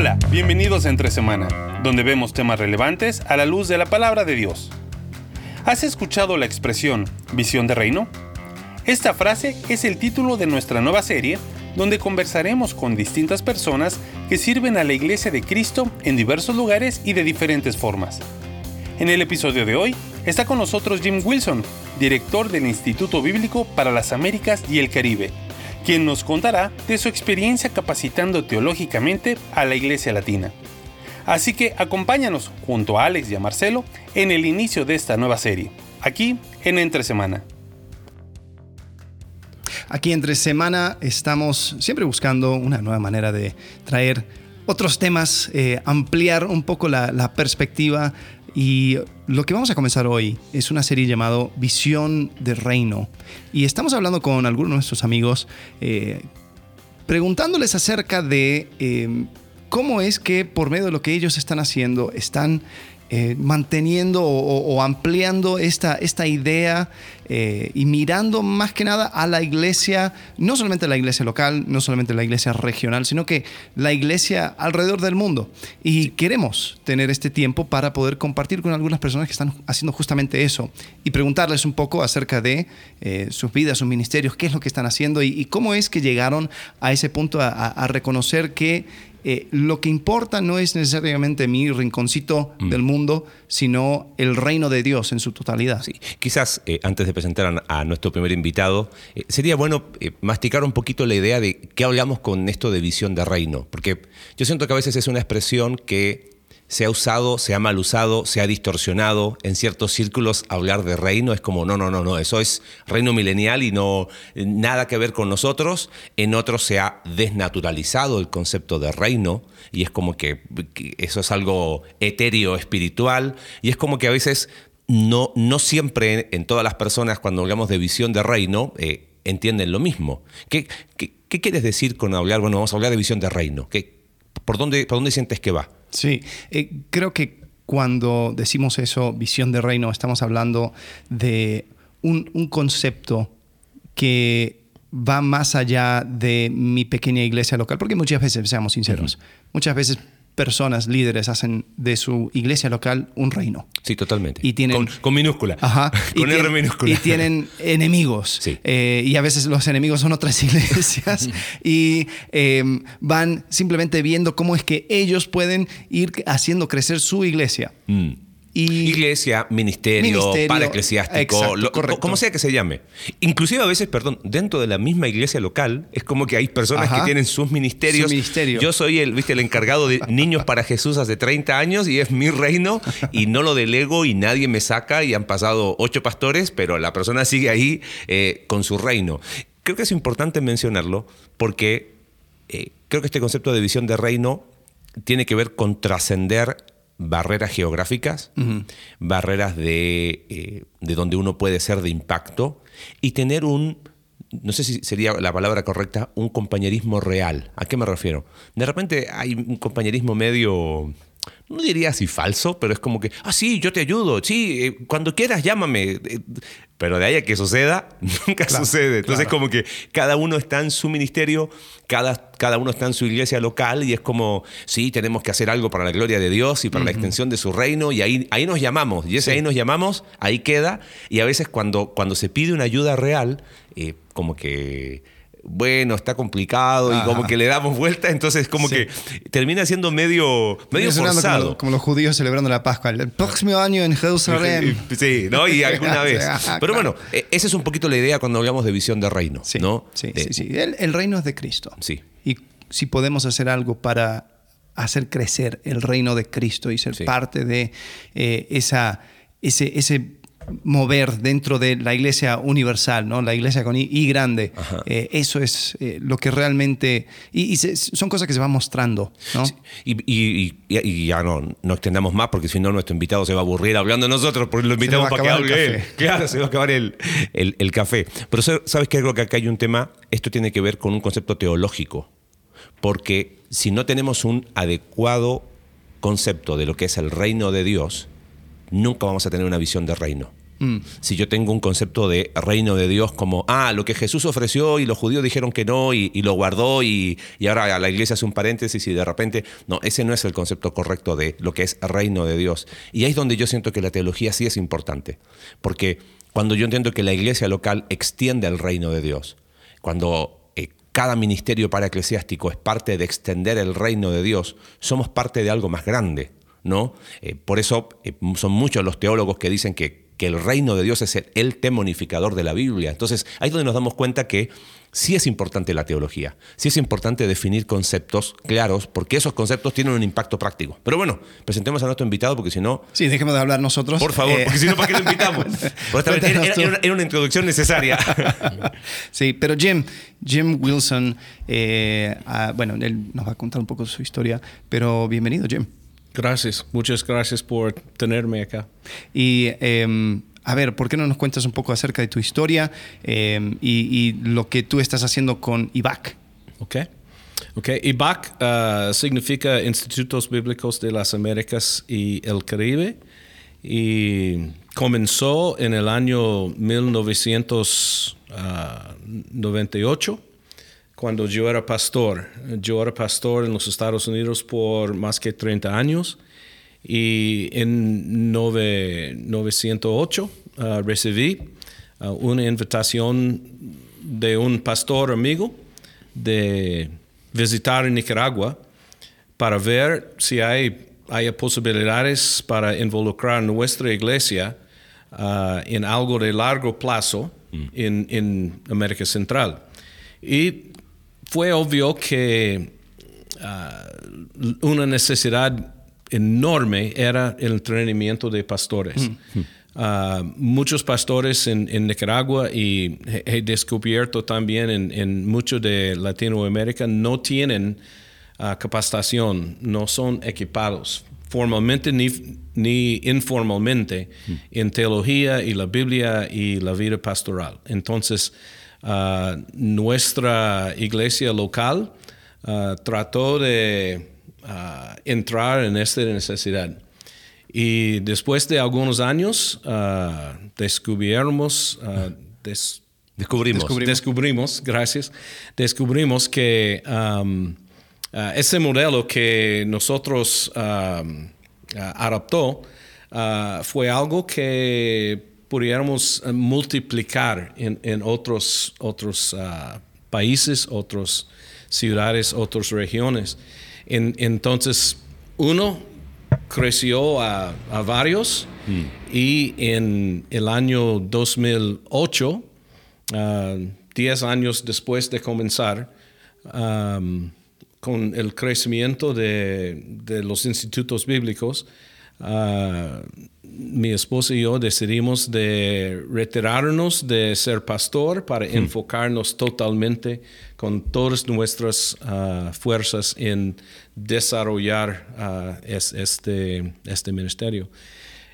Hola, bienvenidos a Entre Semana, donde vemos temas relevantes a la luz de la palabra de Dios. ¿Has escuchado la expresión visión de reino? Esta frase es el título de nuestra nueva serie, donde conversaremos con distintas personas que sirven a la Iglesia de Cristo en diversos lugares y de diferentes formas. En el episodio de hoy está con nosotros Jim Wilson, director del Instituto Bíblico para las Américas y el Caribe, quien nos contará de su experiencia capacitando teológicamente a la Iglesia Latina. Así que acompáñanos junto a Alex y a Marcelo en el inicio de esta nueva serie, aquí en Entre Semana. Aquí entre semana estamos siempre buscando una nueva manera de traer otros temas, eh, ampliar un poco la, la, perspectiva y lo que vamos a comenzar hoy es una serie llamado Visión de Reino. Y estamos hablando con algunos de nuestros amigos, eh, preguntándoles acerca de eh, cómo es que por medio de lo que ellos están haciendo están eh, manteniendo o, o, ampliando esta, esta idea eh, y mirando más que nada a la iglesia, no solamente la iglesia local, no solamente la iglesia regional, sino que la iglesia alrededor del mundo. Y sí. queremos tener este tiempo para poder compartir con algunas personas que están haciendo justamente eso y preguntarles un poco acerca de eh, sus vidas, sus ministerios, qué es lo que están haciendo y, y cómo es que llegaron a ese punto a, a reconocer que eh, lo que importa no es necesariamente mi rinconcito mm. del mundo, sino el reino de Dios en su totalidad. Sí. Quizás eh, antes de presentar a, a, nuestro primer invitado, eh, sería bueno masticar un poquito la idea de qué hablamos con esto de visión de reino, porque yo siento que a veces es una expresión que se ha usado, se ha mal usado, se ha distorsionado. En ciertos círculos hablar de reino es como, no, no, no, no, eso es reino milenial y no nada que ver con nosotros. En otros se ha desnaturalizado el concepto de reino y es como que, eso es algo etéreo, espiritual, y es como que a veces no, no siempre en todas las personas cuando hablamos de visión de reino eh, entienden lo mismo. ¿Qué, ¿Qué, quieres decir con hablar? Bueno, vamos a hablar de visión de reino. ¿Qué, por, dónde, ¿Por dónde sientes que va? Sí, eh, creo que cuando decimos eso, visión de reino, estamos hablando de un, un concepto que va más allá de mi pequeña iglesia local, porque muchas veces, seamos sinceros, uh -huh. muchas veces personas, líderes, hacen de su iglesia local un reino. Sí, totalmente. Y tienen, con, con minúscula. Ajá. con R minúscula. Y tienen enemigos. Sí. Eh, y a veces los enemigos son otras iglesias. y eh, van simplemente viendo cómo es que ellos pueden ir haciendo crecer su iglesia. Mm. Y Iglesia, ministerio, ministerio para eclesiástico, lo, como sea que se llame. Inclusive a veces, perdón, dentro de la misma iglesia local, es como que hay personas Ajá. que tienen sus ministerios. Su ministerio. Yo soy el, ¿viste, el encargado de niños para Jesús hace 30 años y es mi reino y no lo delego y nadie me saca y han pasado ocho pastores, pero la persona sigue ahí eh, con su reino. Creo que es importante mencionarlo porque eh, creo que este concepto de visión de reino tiene que ver con trascender barreras geográficas, uh -huh. barreras de, eh, de, donde uno puede ser de impacto y tener un, no sé si sería la palabra correcta, un compañerismo real. ¿A qué me refiero? De repente hay un compañerismo medio no diría así falso, pero es como que, ah, sí, yo te ayudo, sí, eh, cuando quieras llámame. Pero de ahí a que suceda, nunca claro, sucede. Entonces, claro. como que cada uno está en su ministerio, cada, cada uno está en su iglesia local y es como, sí, tenemos que hacer algo para la gloria de Dios y para uh -huh. la extensión de su reino y ahí, ahí nos llamamos. Y ese sí. ahí nos llamamos, ahí queda. Y a veces cuando, cuando se pide una ayuda real, eh, como que bueno, está complicado Ajá. y como que le damos vuelta, entonces como sí. que termina siendo medio, medio forzado. Como, como, los judíos celebrando la Pascua, el próximo año en Jerusalén. Sí, ¿no? Y alguna vez. Pero bueno, e, esa es un poquito la idea cuando hablamos de visión de reino, sí, ¿no? Sí, sí, sí. El, el, reino es de Cristo. Sí. Y si podemos hacer algo para hacer crecer el reino de Cristo y ser sí. parte de eh, esa, ese, ese mover dentro de la iglesia universal, ¿no? la iglesia con I, I grande. Eh, eso es eh, lo que realmente... Y, y se, son cosas que se van mostrando. ¿no? Sí. Y, y, y, ya no, no extendamos más porque si no nuestro invitado se va a aburrir hablando nosotros porque lo invitamos para que hable él. Claro, se va a acabar el, el, el café. Pero sabes que creo que acá hay un tema, esto tiene que ver con un concepto teológico. Porque si no tenemos un adecuado concepto de lo que es el reino de Dios, nunca vamos a tener una visión de reino. Si yo tengo un concepto de reino de Dios como, ah, lo que Jesús ofreció y los judíos dijeron que no y, lo guardó y, y, ahora la iglesia hace un paréntesis y de repente, no, ese no es el concepto correcto de lo que es reino de Dios. Y ahí es donde yo siento que la teología sí es importante, porque cuando yo entiendo que la iglesia local extiende el reino de Dios, cuando eh, cada ministerio para eclesiástico es parte de extender el reino de Dios, somos parte de algo más grande, ¿no? Eh, por eso eh, son muchos los teólogos que dicen que que el reino de Dios es el, tema unificador de la Biblia. Entonces, ahí es donde nos damos cuenta que sí es importante la teología, sí es importante definir conceptos claros, porque esos conceptos tienen un impacto práctico. Pero bueno, presentemos a nuestro invitado, porque si no... Sí, dejemos de hablar nosotros. Por favor, eh, porque si no, ¿para qué lo invitamos? era, una introducción necesaria. sí, pero Jim, Jim Wilson, eh, ah, bueno, él nos va a contar un poco su historia, pero bienvenido, Jim. Gracias, muchas gracias por tenerme acá. Y em, a ver, ¿por qué no nos cuentas un poco acerca de tu historia em, y, lo que tú estás haciendo con IBAC? Ok. Okay. IBAC uh, significa Institutos Bíblicos de las Américas y el Caribe y comenzó en el año 1998 cuando yo era pastor. Yo era pastor en los Estados Unidos por más que 30 años y en 908 ah, recibí ah, una invitación de un pastor amigo de visitar Nicaragua para ver si hay, hay posibilidades para involucrar nuestra iglesia ah, en algo de largo plazo mm. en, en América Central. Y fue obvio que ah, una necesidad enorme era el entrenamiento de pastores. Mm. Ah, muchos pastores en, Nicaragua y he, descubierto también en, en mucho de Latinoamérica no tienen ah, capacitación, no son equipados formalmente ni, ni informalmente mm. en teología y la Biblia y la vida pastoral. Entonces, Nuestra iglesia local trató de entrar en esta necesidad. Y después de algunos años descubrimos, descubrimos, descubrimos, gracias, descubrimos que ese modelo que nosotros adoptó fue algo que pudiéramos eh, multiplicar en, otros, otros ah, países, otras ciudades, otras regiones. entonces, uno creció a, varios mm. y en el año 2008, uh, diez años después de comenzar, con el crecimiento de, de los institutos bíblicos, uh, mi esposa y yo decidimos de retirarnos de ser pastor para hmm. enfocarnos totalmente con todas nuestras ah, fuerzas en desarrollar ah, este, este ministerio.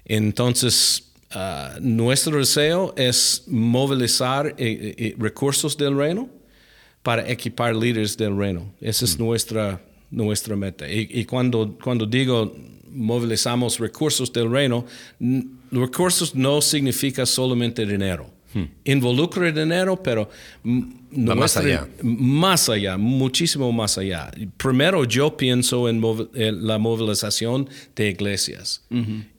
Entonces, ah, nuestro deseo es movilizar eh, eh, recursos del reino para equipar líderes del reino. Esa es hmm. nuestra, nuestra meta. Y, y, cuando, cuando digo movilizamos recursos del reino, recursos no significa solamente dinero. Hmm. Involucra dinero, pero más allá. Más allá, muchísimo más allá. Primero yo pienso en, la movilización de iglesias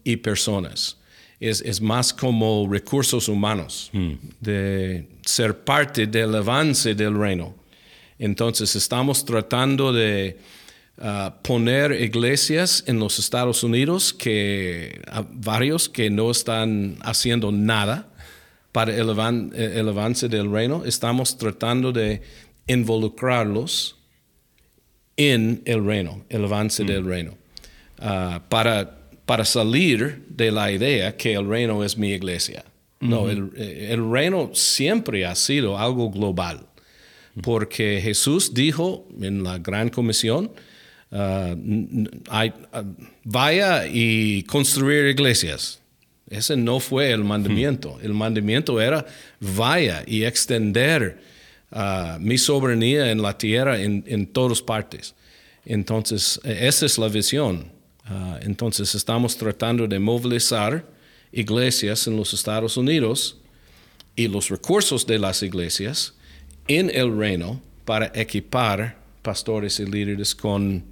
y personas. Es, es, más como recursos humanos, hmm. de ser parte del avance del reino. Entonces estamos tratando de poner iglesias en los Estados Unidos, que varios que no están haciendo nada para el, avance del reino, estamos tratando de involucrarlos en el reino, el avance del mm. reino, ah, para, para salir de la idea que el reino es mi iglesia. No, el, el, reino siempre ha sido algo global, porque Jesús dijo en la gran comisión, Uh, uh, vaya y construir iglesias. Ese no fue el mandamiento. Hmm. El mandamiento era vaya y extender uh, mi soberanía en la tierra en, en, todas partes. Entonces, e, esa es la visión. entonces, estamos tratando de movilizar iglesias en los Estados Unidos y los recursos de las iglesias en el reino para equipar pastores y líderes con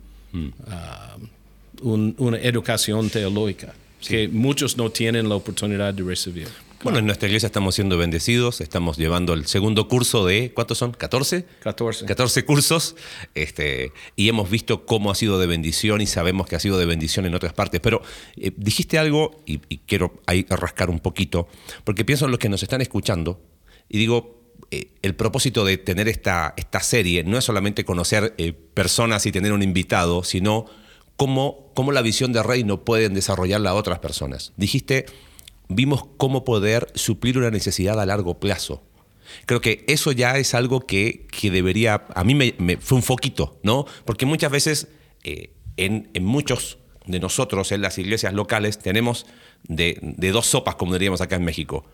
un- una educación teológica que muchos no tienen la oportunidad de recibir. Bueno, en nuestra iglesia estamos siendo bendecidos, estamos llevando el segundo curso de, ¿cuántos son? ¿14? 14. 14 cursos este, y hemos visto cómo ha sido de bendición y sabemos que ha sido de bendición en otras partes. Pero eh, dijiste algo y, y quiero ahí rascar un poquito, porque pienso en los que nos están escuchando y digo, eh, el propósito de tener esta, esta serie no es solamente conocer eh, personas y tener un invitado, sino cómo, cómo la visión de reino pueden desarrollarla a otras personas. Dijiste, vimos cómo poder suplir una necesidad a largo plazo. Creo que eso ya es algo que, que debería, a mí me, fue un foquito, ¿no? Porque muchas veces eh, en, en muchos de nosotros, en las iglesias locales, tenemos de, de dos sopas, como diríamos acá en México.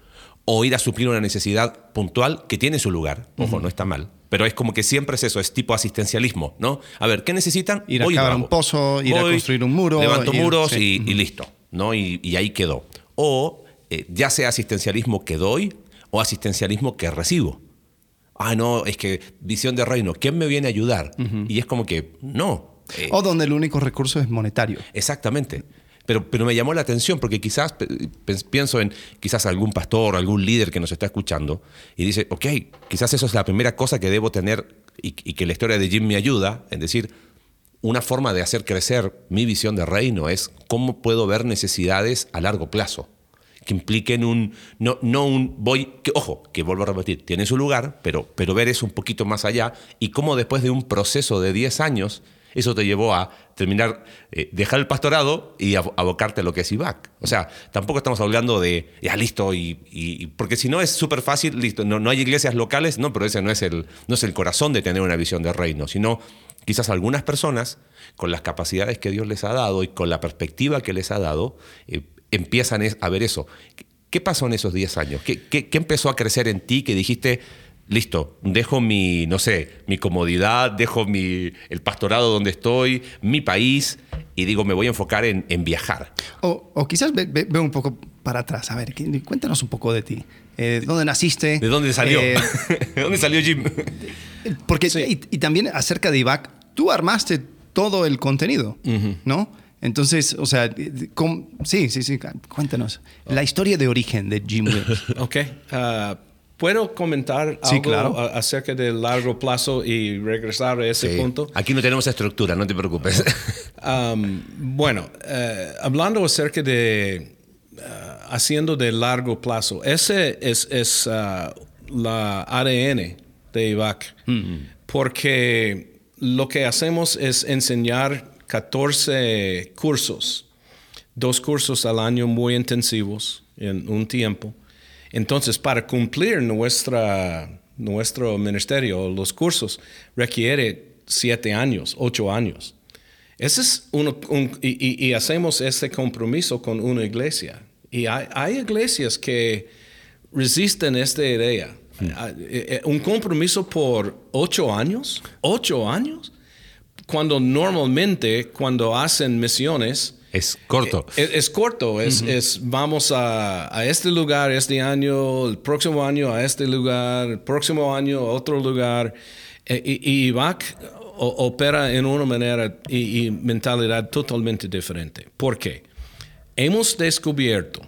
O ir a suplir una necesidad puntual que tiene su lugar, ojo, no está mal, pero es como que siempre es eso, es tipo asistencialismo, ¿no? A ver, ¿qué necesitan? Ir a Voy cavar un pozo, ir a construir un muro, Levanto ir- muros sí. y, y listo, ¿no? Y, y ahí quedó. O eh, ya sea asistencialismo que doy o asistencialismo que recibo. Ah, no, es que visión de reino, ¿quién me viene a ayudar? Y es como que, no. eh, O donde el único recurso es monetario. Exactamente. Pero, pero me llamó la atención porque quizás pienso en quizás algún pastor, algún líder que nos está escuchando y dice, ok, quizás eso es la primera cosa que debo tener y, y que la historia de Jim me ayuda, en decir, una forma de hacer crecer mi visión de reino es cómo puedo ver necesidades a largo plazo que impliquen un no, no un voy que ojo que vuelvo a repetir tiene su lugar pero pero ver eso un poquito más allá y cómo después de un proceso de 10 años eso te llevó a terminar eh, dejar el pastorado y abo- abocarte a lo que es IVAC o sea tampoco estamos hablando de ya listo y, porque si no es súper fácil listo no, no hay iglesias locales no pero ese no es el no es el corazón de tener una visión de reino sino quizás algunas personas con las capacidades que Dios les ha dado y con la perspectiva que les ha dado, eh, empiezan a ver eso. ¿Qué- ¿Qué pasó en esos 10 años? ¿Qué, qué- qué empezó a crecer en ti que dijiste, listo, dejo mi, no sé, mi comodidad, dejo mi, el pastorado donde estoy, mi país, y digo, me voy a enfocar en, en viajar? O, o quizás ve, ve- ve un poco para atrás. A ver, cuéntanos un poco de ti. Eh, ¿Dónde naciste? ¿De dónde salió? Eh, ¿De dónde salió Jim? porque, y, y también acerca de IVAC, tú armaste todo el contenido, ¿no? Entonces, o sea, ¿cómo- sí, sí, sí, cuéntanos. La historia de origen de Jim Williams. Ok. ah, ¿Puedo comentar Sí, algo claro. acerca del largo plazo y regresar a ese Sí. punto? Aquí no tenemos estructura, no te preocupes. Um, bueno, eh, hablando acerca de ah, haciendo de largo plazo, ese es, es ah, la ADN de IVAC, porque lo que hacemos es enseñar 14 cursos, dos cursos al año muy intensivos en un tiempo. Entonces, para cumplir nuestra, nuestro ministerio, los cursos, requiere siete años, ocho años. Ese es uno, un- y, hacemos este compromiso con una iglesia. Y hay, hay iglesias que resisten esta idea. Ah, eh, eh, Un compromiso por ocho años, ocho años, cuando normalmente cuando hacen misiones, es corto. es, es corto, es, es vamos a, a este lugar este año, el próximo año a este lugar, el próximo año a otro lugar. Eh, Y, y IVAC o- opera en una manera y, y mentalidad totalmente diferente. ¿Por qué? Hemos descubierto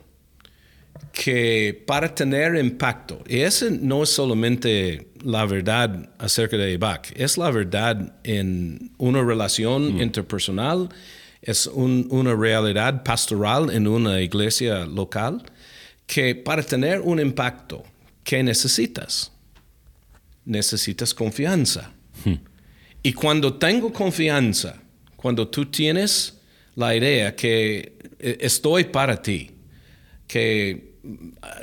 que para tener impacto, y ese no es solamente la verdad acerca de IVAC, es la verdad en una relación interpersonal, es un- una realidad pastoral en una iglesia local, que para tener un impacto, ¿qué necesitas? Necesitas confianza. Y cuando tengo confianza, cuando tú tienes la idea que eh, estoy para ti, que ah,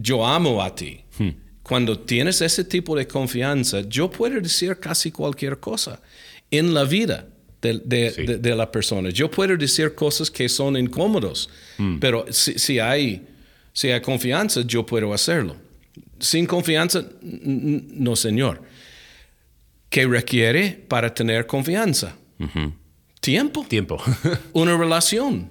yo amo a ti, cuando tienes ese tipo de confianza, yo puedo decir casi cualquier cosa en la vida de, de- Sí. de- de la persona. Yo puedo decir cosas que son incómodos, pero si, si hay, si hay confianza, yo puedo hacerlo. Sin confianza, no, señor. ¿Qué requiere para tener confianza? Tiempo. Tiempo. Una relación.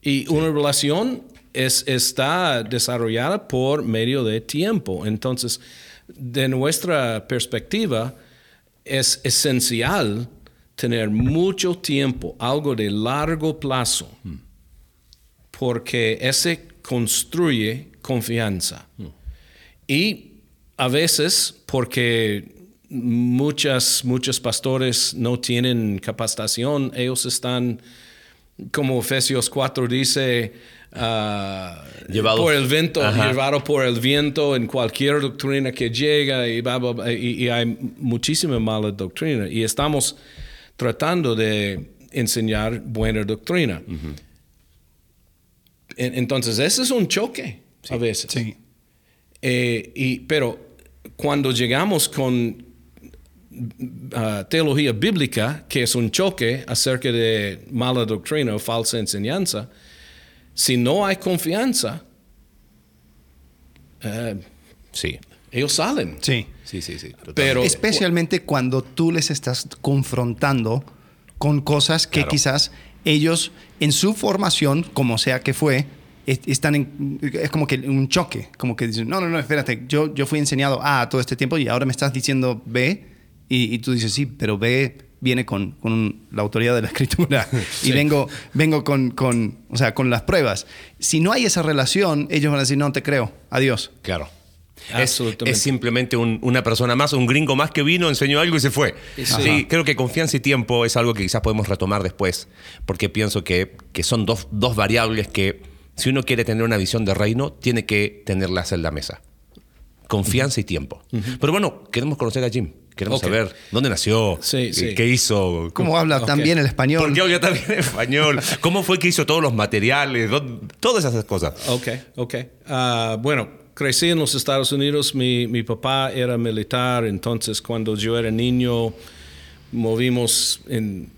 Y una relación es, está desarrollada por medio de tiempo. Entonces, de nuestra perspectiva, es esencial tener mucho tiempo, algo de largo plazo, porque ese construye confianza. Y a veces, porque muchas, muchos pastores no tienen capacitación, ellos están, como Efesios 4 dice, ah, Llevados- por el viento, Ajá. llevado por el viento en cualquier doctrina que llega y, bla, bla, bla, y- y hay muchísima mala doctrina. Y estamos tratando de enseñar buena doctrina. En- Entonces, ese es un choque a veces. Sí. Eh, y, pero cuando llegamos con ah, teología bíblica, que es un choque acerca de mala doctrina o falsa enseñanza, si no hay confianza, eh, Sí, ellos salen. Sí. Sí, sí, sí. totalmente. Pero Especialmente cuando tú les estás confrontando con cosas que Claro. quizás ellos en su formación, como sea que fue, est- están en, es como que un choque, como que dicen, no, no, no, espérate, yo, yo fui enseñado A todo este tiempo y ahora me estás diciendo B y, y tú dices, sí, pero B viene con, con la autoridad de la escritura y vengo, vengo con, con, o sea, con las pruebas. Si no hay esa relación, ellos van a decir, no te creo, adiós. Claro. Es, Absolutamente. es simplemente un- una persona más, un gringo más que vino, enseñó algo y se fue. Sí. Sí, creo que confianza y tiempo es algo que quizás podemos retomar después, porque pienso que, que son dos, dos variables que, si uno quiere tener una visión de reino, tiene que tenerlas en la mesa. Confianza y tiempo. Pero bueno, queremos conocer a Jim. Queremos saber dónde nació, Sí, qué, sí. qué hizo, ¿Cómo habla Ok. también el español? por qué habla también español, cómo fue que hizo todos los materiales, todas esas cosas. Ok, ok. Ah, bueno, crecí en los Estados Unidos. Mi, mi papá era militar, entonces cuando yo era niño movimos en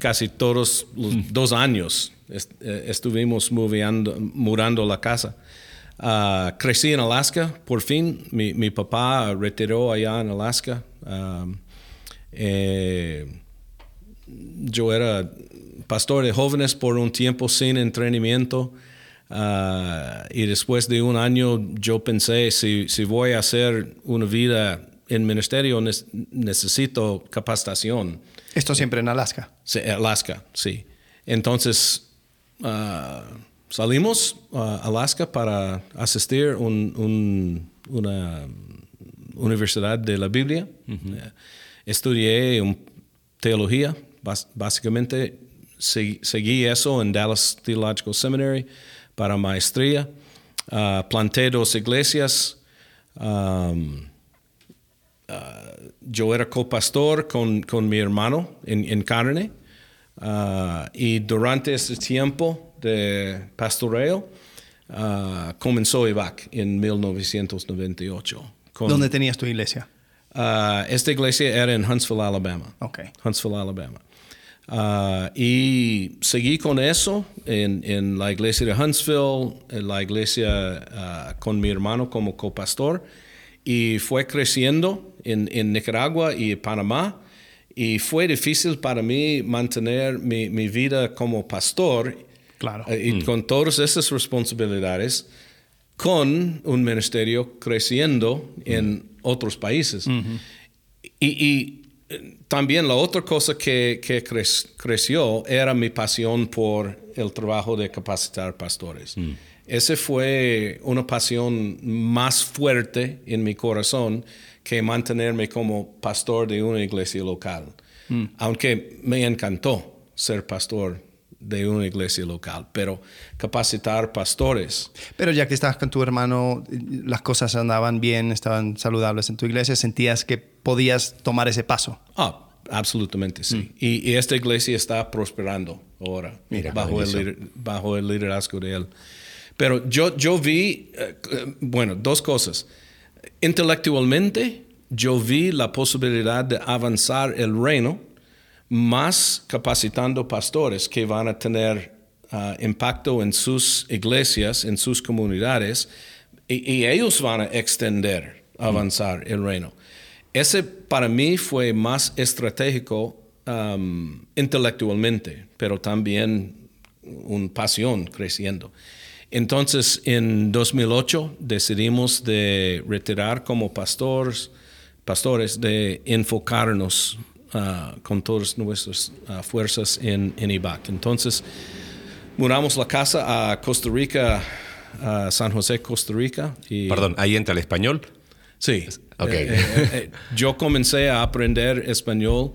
casi todos los dos años. est- eh, estuvimos moviendo, mudando la casa. Ah, crecí en Alaska, por fin. Mi, mi papá retiró allá en Alaska. Ah, eh, yo era pastor de jóvenes por un tiempo sin entrenamiento ah, y después de un año yo pensé si, si voy a hacer una vida en ministerio nes- necesito capacitación. Esto siempre en Alaska. Sí, Alaska, sí. Entonces ah, salimos a Alaska para asistir a un, una universidad de la Biblia. Eh, Estudié un- teología, básicamente se- seguí eso en Dallas Theological Seminary para maestría. Ah, planté dos iglesias. Am, yo era copastor con, con mi hermano en, en carne ah, y durante ese tiempo de pastoreo comenzó EVAC en 1998. Con, ¿Dónde tenías tu iglesia? Esta iglesia era en Huntsville, Alabama. Ok. Huntsville, Alabama. Ah, y seguí con eso en, en la iglesia de Huntsville, en la iglesia ah, con mi hermano como copastor, y fue creciendo en, en Nicaragua y Panamá. Y fue difícil para mí mantener mi, mi vida como pastor Claro. eh, y con todas esas responsabilidades con un ministerio creciendo en otros países. Y, y, eh, también la otra cosa que, que crec- creció era mi pasión por el trabajo de capacitar pastores. Ese fue una pasión más fuerte en mi corazón que mantenerme como pastor de una iglesia local. Aunque me encantó ser pastor de una iglesia local, pero capacitar pastores. Pero ya que estabas con tu hermano, las cosas andaban bien, estaban saludables en tu iglesia, sentías que podías tomar ese paso. Ah, absolutamente sí. Y, y esta iglesia está prosperando ahora Mira, el, bajo el liderazgo de él. Pero yo, yo vi, eh, eh, bueno, dos cosas. Intelectualmente, yo vi la posibilidad de avanzar el reino más capacitando pastores que van a tener ah, impacto en sus iglesias, en sus comunidades, y, ellos van a extender, avanzar el reino. Ese para mí fue más estratégico um, intelectualmente, pero también una pasión creciendo. Entonces, en 2008 decidimos de retirar como pastores, pastores de enfocarnos ah, con todas nuestras ah, fuerzas en, en IBAC. Entonces, mudamos la casa a Costa Rica, a San José, Costa Rica. Y, Perdón, ahí entra el español. Sí. Ok. Eh, eh, eh, yo comencé a aprender español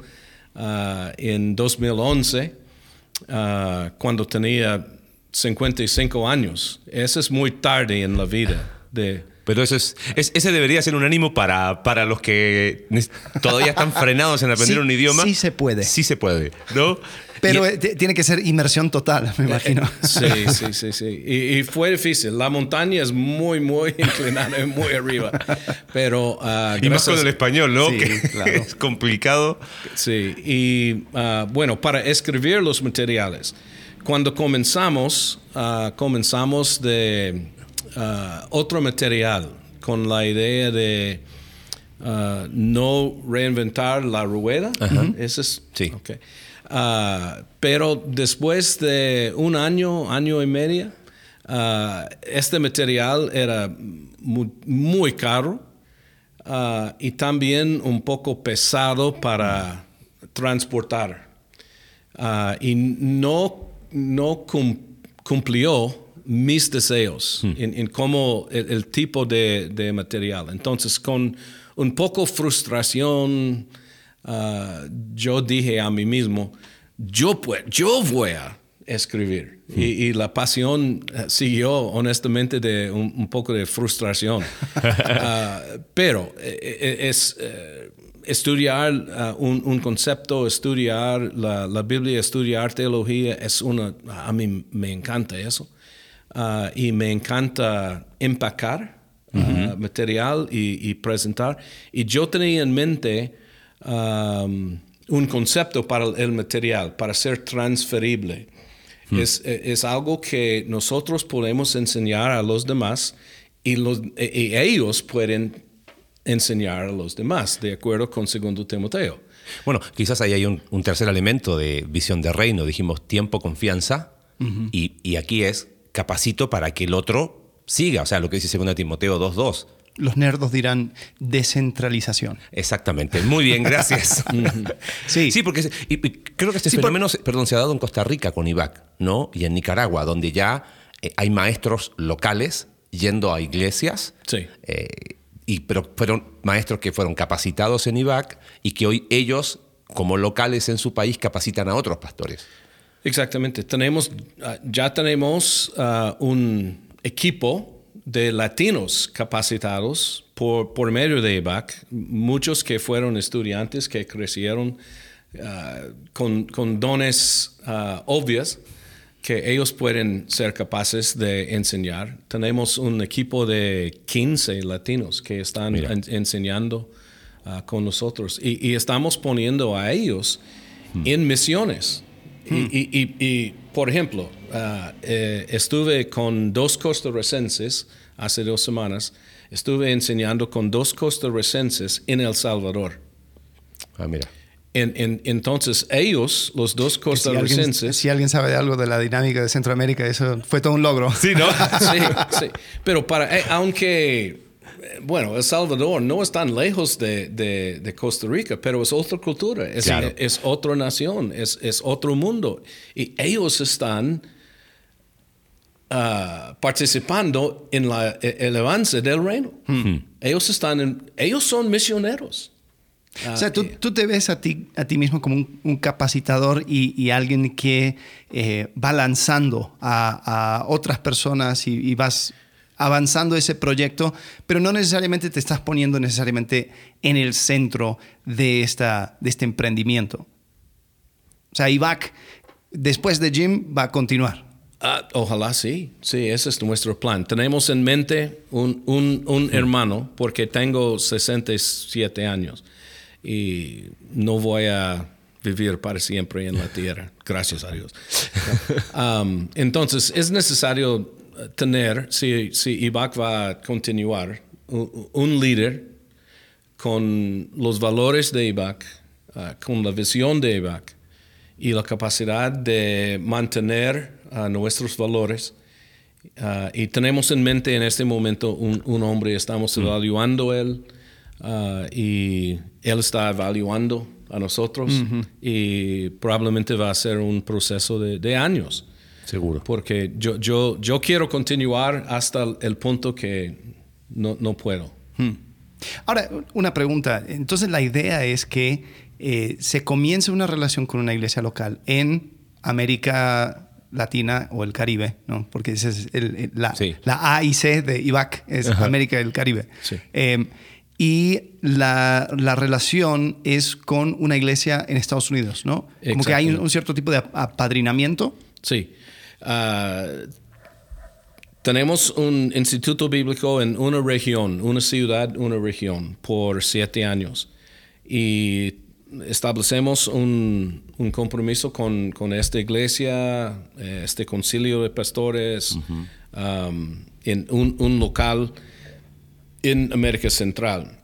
ah, en 2011, ah, cuando tenía 55 años. Eso es muy tarde en la vida. De, Pero eso es, es- ese debería ser un ánimo para, para los que todavía están frenados en aprender Sí, un idioma. sí se puede. Sí se puede, ¿no? Pero Y- eh, tiene que ser inmersión total, me imagino. Sí, sí, sí, sí. Y, y fue difícil. La montaña es muy, muy inclinada, muy arriba. Pero ah, y más con el español, ¿no? Sí, que claro. es complicado. Sí, y ah, bueno, para escribir los materiales, cuando comenzamos, ah, comenzamos de ah, otro material con la idea de ah, no reinventar la rueda. Ese es, Sí. Ah, pero después de un año, año y medio, este material era mu- muy caro. Y también un poco pesado para transportar. Y no, no cum- cumplió mis deseos en, en cómo el, el tipo de, de material. Entonces, con un poco frustración, ah, yo dije a mí mismo, yo, yo voy a escribir. Y, y la pasión eh, siguió, honestamente, de un, un poco de frustración. Ah, pero eh, eh, es estudiar ah, un, un concepto, estudiar la, la Biblia, estudiar teología, es una, a mí me encanta eso. Ah, y me encanta empacar ah, material y, y presentar. Y yo tenía en mente um, un concepto para el material, para ser transferible. Es, es algo que nosotros podemos enseñar a los demás y, los, y ellos pueden enseñar a los demás, de acuerdo con segundo Timoteo. Bueno, quizás ahí hay un, un tercer elemento de visión de reino. Dijimos tiempo, confianza. y, y aquí es capacito para que el otro siga. O sea, lo que dice 2 Timoteo 2.2. Los nerdos dirán descentralización. Exactamente. Muy bien, gracias. Sí. Sí, porque y- y creo que este Sí, por- fenómeno se- perdón, se ha dado en Costa Rica con IVAC, ¿no? Y en Nicaragua, donde ya eh, hay maestros locales yendo a iglesias. Sí. eh, y, pero fueron maestros que fueron capacitados en IVAC y que hoy ellos, como locales en su país, capacitan a otros pastores. Exactamente. Tenemos, ah, ya tenemos ah, un equipo de latinos capacitados por, por medio de IBAC, muchos que fueron estudiantes que crecieron ah, con, con dones ah, obvios que ellos pueden ser capaces de enseñar. Tenemos un equipo de 15 latinos que están en- enseñando con nosotros y, y estamos poniendo a ellos en misiones. Y, y- y- y, por ejemplo, ah, eh, estuve con dos costarricenses hace dos semanas, estuve enseñando con dos costarricenses en El Salvador. Ah, mira. En- en- entonces ellos, los dos Si alguien, costarricenses... si alguien sabe de algo de la dinámica de Centroamérica, eso fue todo un logro. Sí, ¿no? sí, sí. Pero para, eh, aunque, bueno, El Salvador no es tan lejos de, de- de Costa Rica, pero es otra cultura, es, Claro. es otra nación, es, es otro mundo. Y ellos están ah, participando en la, e- el avance del reino. Ellos, están en- ellos son misioneros. O sea, tú, tú te ves a ti, a ti mismo como un, un capacitador y, y alguien que eh, va lanzando a, a otras personas y, y vas avanzando ese proyecto, pero no necesariamente te estás poniendo necesariamente en el centro de, esta, de este emprendimiento. O sea, IVAC, después de Jim, va a continuar. Ah, ojalá sí, sí, ese es nuestro plan. Tenemos en mente un, un- un hermano, porque tengo 67 años y no voy a vivir para siempre en la tierra, gracias a Dios. Um, entonces, es necesario tener, si, si IBAC va a continuar, un, un líder con los valores de IBAC, ah, con la visión de IBAC y la capacidad de mantener ah, nuestros valores Ah, y tenemos en mente en este momento un, un hombre, estamos evaluando él y él está evaluando a nosotros y probablemente va a ser un proceso de, de años. Seguro. Porque yo, yo, yo quiero continuar hasta el punto que no, no puedo. Ahora, una pregunta. Entonces, la idea es que eh, se comience una relación con una iglesia local en América Latina o el Caribe, ¿no? Porque esa es el- el- la, Sí. la A y C de IVAC, es América del Caribe. Sí. Eh, y la, la relación es con una iglesia en Estados Unidos, ¿no? Como que hay un, cierto tipo de ap- apadrinamiento. Sí. Ah, tenemos un instituto bíblico en una región, una ciudad, una región, por siete años. Y establecemos un, un compromiso con, con esta iglesia, eh, este concilio de pastores, um, en un, un local en América Central.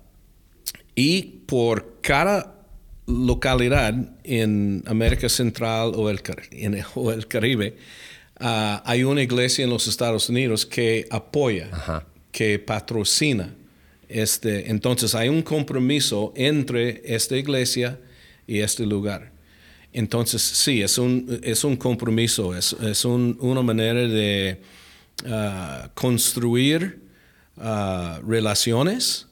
Y por cada localidad en América Central o el, en- o el Caribe, ah, hay una iglesia en los Estados Unidos que apoya, Ajá. que patrocina. Este, entonces hay un compromiso entre esta iglesia y este lugar. Entonces sí, es un, es un compromiso, es, es un- una manera de ah, construir ah, relaciones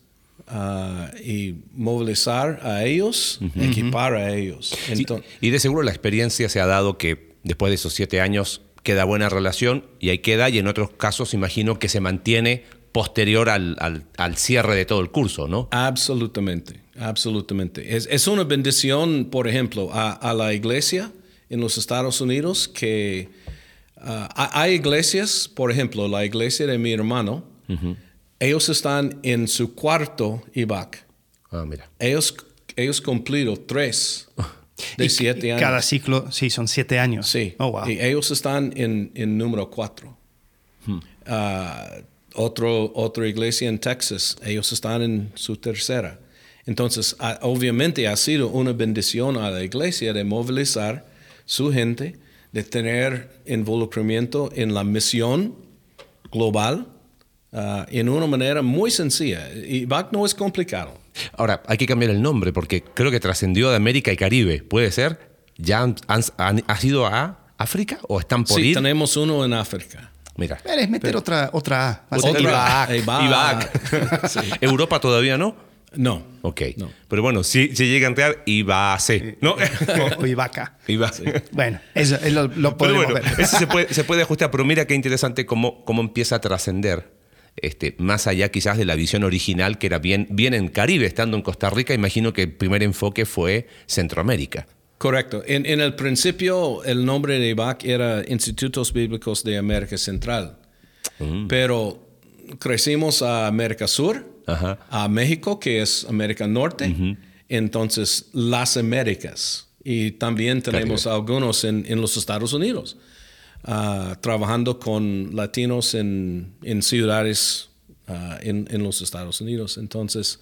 y movilizar a ellos, equipar a ellos. Sí, y de seguro la experiencia se ha dado que después de esos siete años queda buena relación y ahí queda, y en otros casos imagino que se mantiene posterior al, al- al cierre de todo el curso, ¿no? Absolutamente, absolutamente. Es, es una bendición, por ejemplo, a, a la iglesia en los Estados Unidos que ha- hay iglesias, por ejemplo, la iglesia de mi hermano, ellos están en su cuarto IVAC. Ah, mira. Ellos, ellos cumplieron tres de Y- siete y años. Cada ciclo, sí, son siete años. Sí. Oh, wow. Y ellos están en, en número cuatro. Ah, otro, otra iglesia en Texas, ellos están en su tercera. Entonces, ah, obviamente ha sido una bendición a la iglesia de movilizar su gente, de tener involucramiento en la misión global ah, en una manera muy sencilla. Y BAC no es complicado. Ahora, hay que cambiar el nombre porque creo que trascendió de América y Caribe. ¿Puede ser? ¿Ya han, han- han- ha sido a África o están por Sí, ir? tenemos uno en África. Mira. Eres meter otra, otra A. Otra. Ivac. Ivac. Sí. ¿Europa todavía no? No. Ok. No. Pero bueno, si, si llega a entrar, iba a C. ¿No? O, o IVACA. Iba. Bueno, eso es lo, lo Pero podemos bueno, ver. eso se puede, se puede ajustar. Pero mira qué interesante cómo, cómo empieza a trascender. Este, más allá quizás de la visión original que era bien, bien en Caribe, estando en Costa Rica, imagino que el primer enfoque fue Centroamérica. Correcto. En, en el principio el nombre de IVAC era Institutos Bíblicos de América Central. Pero crecimos a América Sur, Ajá. a México, que es América Norte, entonces las Américas. Y también tenemos algunos en, en los Estados Unidos, ah, trabajando con latinos en, en ciudades ah, en, en los Estados Unidos. Entonces,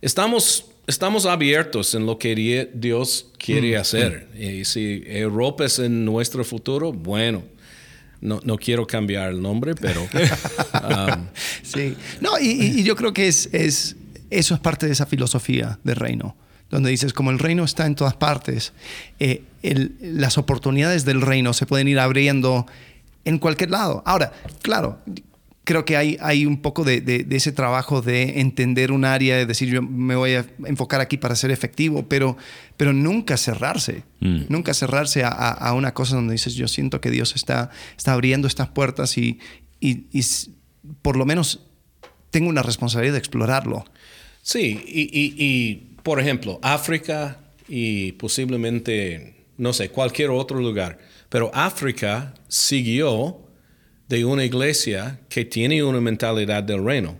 estamos, estamos abiertos en lo que Dios quiere hacer. Y si Europa es en nuestro futuro, bueno, no, no quiero cambiar el nombre, pero... ah, Sí. No, y, y- yo creo que es, es, eso es parte de esa filosofía del reino, donde dices, como el reino está en todas partes, eh, el- las oportunidades del reino se pueden ir abriendo en cualquier lado. Ahora, claro, creo que hay, hay un poco de, de- de ese trabajo de entender un área, de decir, yo me voy a enfocar aquí para ser efectivo, pero, pero nunca cerrarse, Mm. nunca cerrarse a, a- a una cosa donde dices, yo siento que Dios está, está abriendo estas puertas y, y- por lo menos tengo una responsabilidad de explorarlo. Sí, y, por ejemplo, África y posiblemente, no sé, cualquier otro lugar, pero África siguió de una iglesia que tiene una mentalidad del reino.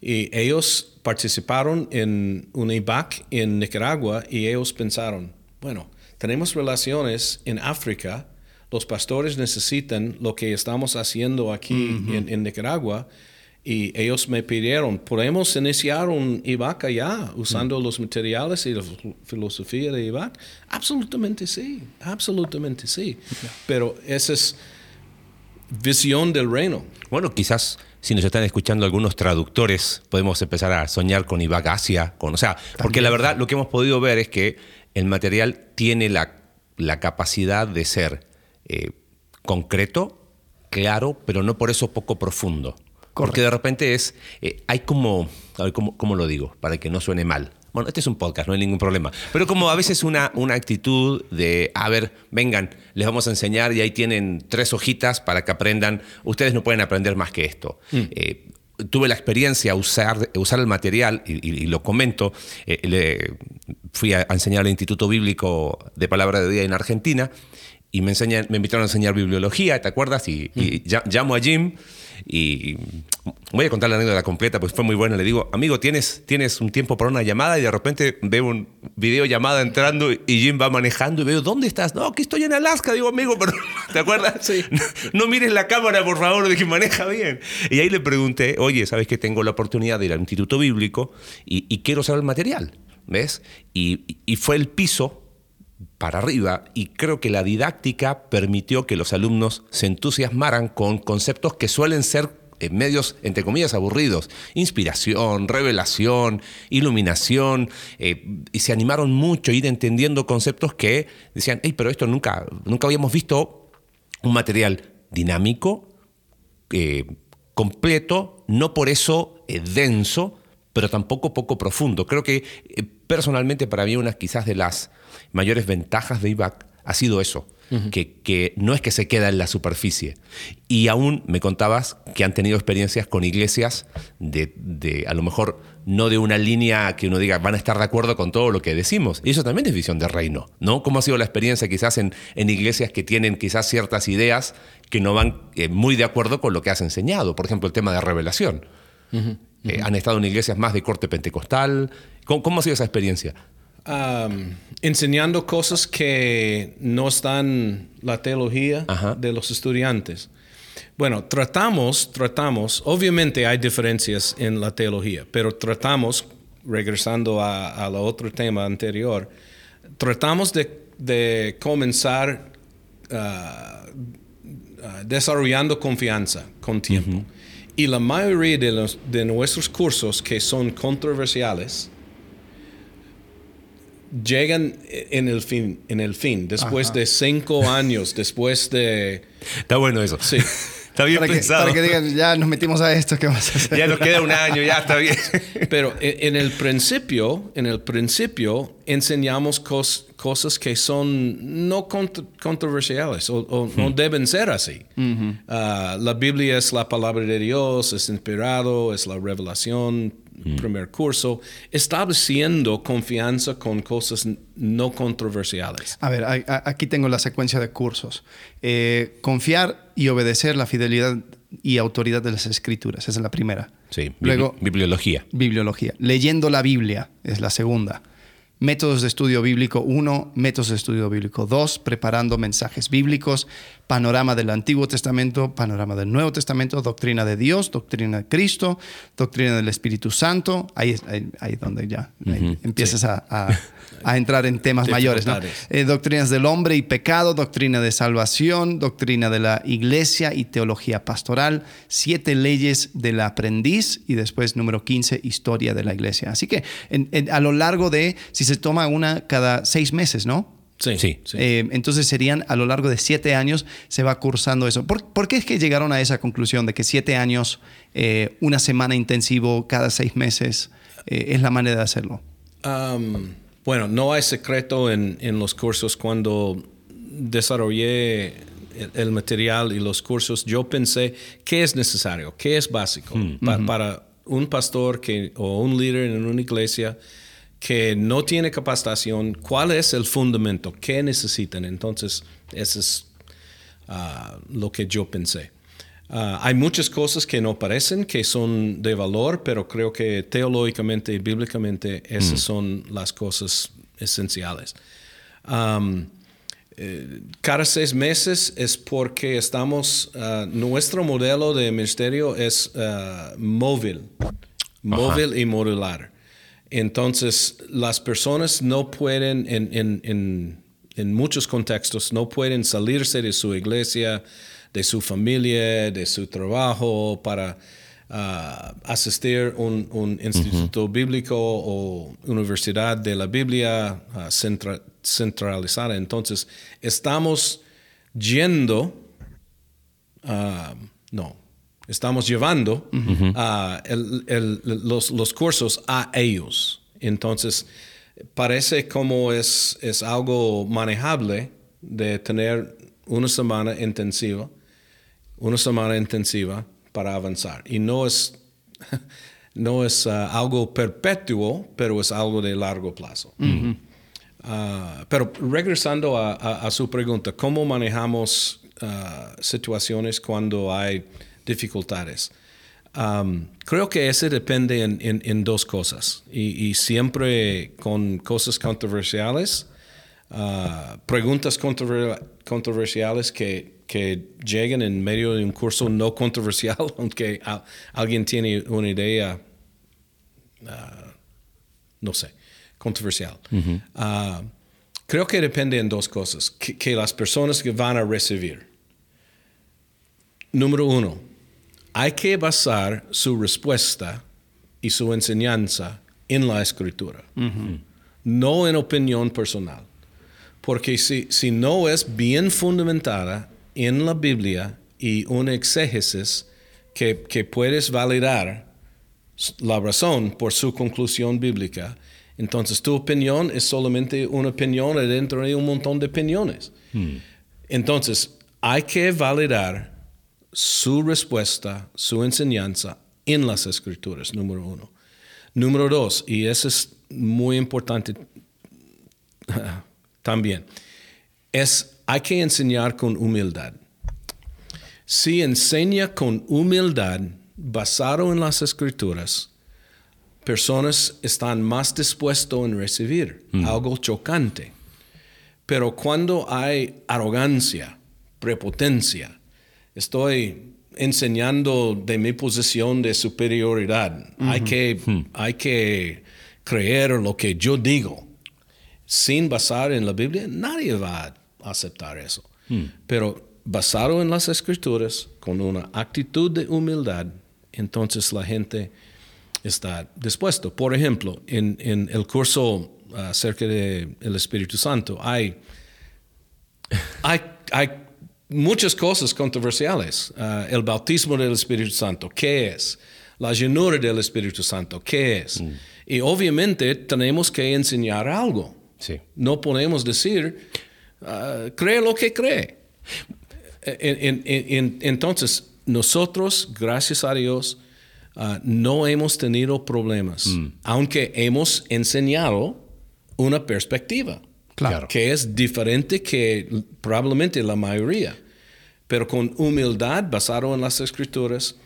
Y ellos participaron en un IBAC en Nicaragua y ellos pensaron, bueno, tenemos relaciones en África, los pastores necesitan lo que estamos haciendo aquí en, en Nicaragua y ellos me pidieron, ¿podemos iniciar un IBAC allá usando los materiales y la filosofía de IBAC? Absolutamente sí, absolutamente sí. Pero ese es visión del reino. Bueno, quizás si nos están escuchando algunos traductores, podemos empezar a soñar con Ibagasia, con, o sea, porque la verdad lo que hemos podido ver es que el material tiene la, la capacidad de ser eh, concreto, claro, pero no por eso poco profundo. Porque de repente es, eh, hay como, a ver, ¿cómo, ¿cómo lo digo? Para que no suene mal. Bueno, este es un podcast, no hay ningún problema. Pero como a veces una, una actitud de, a ver, vengan, les vamos a enseñar y ahí tienen tres hojitas para que aprendan. Ustedes no pueden aprender más que esto. Eh, tuve la experiencia de usar, usar el material, y, y- y lo comento, eh, le- fui a, a enseñar al Instituto Bíblico de Palabra de Día en Argentina, y me, enseñan, me invitaron a enseñar bibliología, ¿te acuerdas? Y, y ya- llamo a Jim y voy a contar la anécdota completa, pues fue muy buena. Le digo, amigo, ¿tienes, tienes un tiempo para una llamada y de repente veo un video llamada entrando y Jim va manejando y veo, ¿dónde estás? No, aquí estoy en Alaska. Digo, amigo, pero ¿te acuerdas? Sí. No, no mires la cámara, por favor, de que maneja bien. Y ahí le pregunté, oye, ¿sabes que tengo la oportunidad de ir al Instituto Bíblico y, y quiero saber el material? ¿Ves? Y, y fue el piso para arriba y creo que la didáctica permitió que los alumnos se entusiasmaran con conceptos que suelen ser eh, medios, entre comillas, aburridos. Inspiración, revelación, iluminación, eh, y se animaron mucho a ir entendiendo conceptos que decían, hey, pero esto nunca, nunca habíamos visto un material dinámico, eh, completo, no por eso eh, denso, pero tampoco poco profundo. Creo que personalmente para mí una quizás de las mayores ventajas de IVAC ha sido eso, que, que no es que se queda en la superficie. Y aún me contabas que han tenido experiencias con iglesias de, de, a lo mejor no de una línea que uno diga van a estar de acuerdo con todo lo que decimos. Y eso también es visión de reino, ¿no? ¿Cómo ha sido la experiencia quizás en, en iglesias que tienen quizás ciertas ideas que no van eh, muy de acuerdo con lo que has enseñado? Por ejemplo, el tema de revelación. Eh, han estado en iglesias más de corte pentecostal. ¿Cómo, cómo ha sido esa experiencia? Um, enseñando cosas que no están la teología Ajá. de los estudiantes. Bueno, tratamos, tratamos, obviamente hay diferencias en la teología, pero tratamos, regresando a, al otro tema anterior, tratamos de, de comenzar ah, desarrollando confianza con tiempo. Y la mayoría de, los, de nuestros cursos que son controversiales llegan en el fin, en el fin después de cinco años, después de... Está bueno eso. Sí. Está bien Para que, pensado. para que digan, ya nos metimos a esto, ¿qué vas a hacer? Ya nos queda un año, ya está bien. Pero en en el principio, en el principio enseñamos cos- cosas que son no contro- controversiales o, o no deben ser así. Ah, la Biblia es la palabra de Dios, es inspirado, es la revelación, primer curso, estableciendo confianza con cosas no controversiales. A ver, aquí tengo la secuencia de cursos. Eh, confiar y obedecer la fidelidad y autoridad de las escrituras, esa es la primera. Sí, Luego, bibli- bibliología. bibliología. Leyendo la Biblia es la segunda. Métodos de estudio bíblico 1, métodos de estudio bíblico 2, preparando mensajes bíblicos, panorama del Antiguo Testamento, panorama del Nuevo Testamento, doctrina de Dios, doctrina de Cristo, doctrina del Espíritu Santo. Ahí es ahí, ahí donde ya ahí empiezas a, a- a entrar en temas mayores. ¿no? Eh, doctrinas del hombre y pecado, doctrina de salvación, doctrina de la iglesia y teología pastoral, siete leyes del aprendiz y después número 15, historia de la iglesia. Así que en- en- a lo largo de, si se toma una cada seis meses, ¿no? Sí, Sí. Eh, entonces serían a lo largo de siete años se va cursando eso. ¿Por, por qué es que llegaron a esa conclusión de que siete años, eh, una semana intensivo cada seis meses eh, es la manera de hacerlo? Um, bueno, no hay secreto en, en los cursos. Cuando desarrollé el, el material y los cursos, yo pensé qué es necesario, qué es básico pa- para un pastor que, o un líder en una iglesia que no tiene capacitación, cuál es el fundamento, qué necesitan. Entonces, eso es ah, lo que yo pensé. Ah, hay muchas cosas que no parecen que son de valor, pero creo que teológicamente y bíblicamente esas son las cosas esenciales. Eh, cada seis meses es porque estamos, ah, nuestro modelo de ministerio es móvil, móvil y modular. Entonces, las personas no pueden, en, en- en- en muchos contextos, no pueden salirse de su iglesia, de su familia, de su trabajo, para ah, asistir a un, un instituto bíblico o universidad de la Biblia ah, centra- centralizada. Entonces, estamos yendo, ah, no, estamos llevando ah, el- el- los, los cursos a ellos. Entonces, parece como es, es algo manejable de tener una semana intensiva, una semana intensiva para avanzar. Y no es, no es ah, algo perpetuo, pero es algo de largo plazo. Ah, pero regresando a, a- a su pregunta, ¿cómo manejamos situaciones cuando hay dificultades? Am, creo que ese depende en, en- en dos cosas y, y siempre con cosas controversiales, ah, preguntas controver- controversiales que, que lleguen en medio de un curso no controversial, aunque a- alguien tiene una idea no sé, controversial. Ah, creo que depende en dos cosas, que, que las personas que van a recibir. Número uno, hay que basar su respuesta y su enseñanza en la escritura, no en opinión personal. Porque si, si no es bien fundamentada en la Biblia y un exégesis que, que puedes validar, la razón por su conclusión bíblica, entonces tu opinión es solamente una opinión dentro de un montón de opiniones. Entonces, hay que validar su respuesta, su enseñanza en las escrituras, número uno. Número dos, y eso es muy importante también, es hay que enseñar con humildad. Si enseña con humildad, basado en las escrituras, personas están más dispuestos en recibir algo chocante. Pero cuando hay arrogancia, prepotencia, estoy enseñando de mi posición de superioridad. hay, que, hay que creer lo que yo digo. Sin basar en la Biblia, nadie va a aceptar eso. Pero basado en las escrituras, con una actitud de humildad, entonces la gente está dispuesto. Por ejemplo, en, en el curso acerca del Espíritu Santo, hay, hay, hay muchas cosas controversiales. Ah, el bautismo del Espíritu Santo, ¿qué es? La llenura del Espíritu Santo, ¿qué es? Y obviamente tenemos que enseñar algo. Sí. No podemos decir, ah, cree lo que cree. En- en- en- entonces, nosotros, gracias a Dios, ah, no hemos tenido problemas, aunque hemos enseñado una perspectiva Claro. que es diferente que probablemente la mayoría, pero con humildad, basado en las escrituras,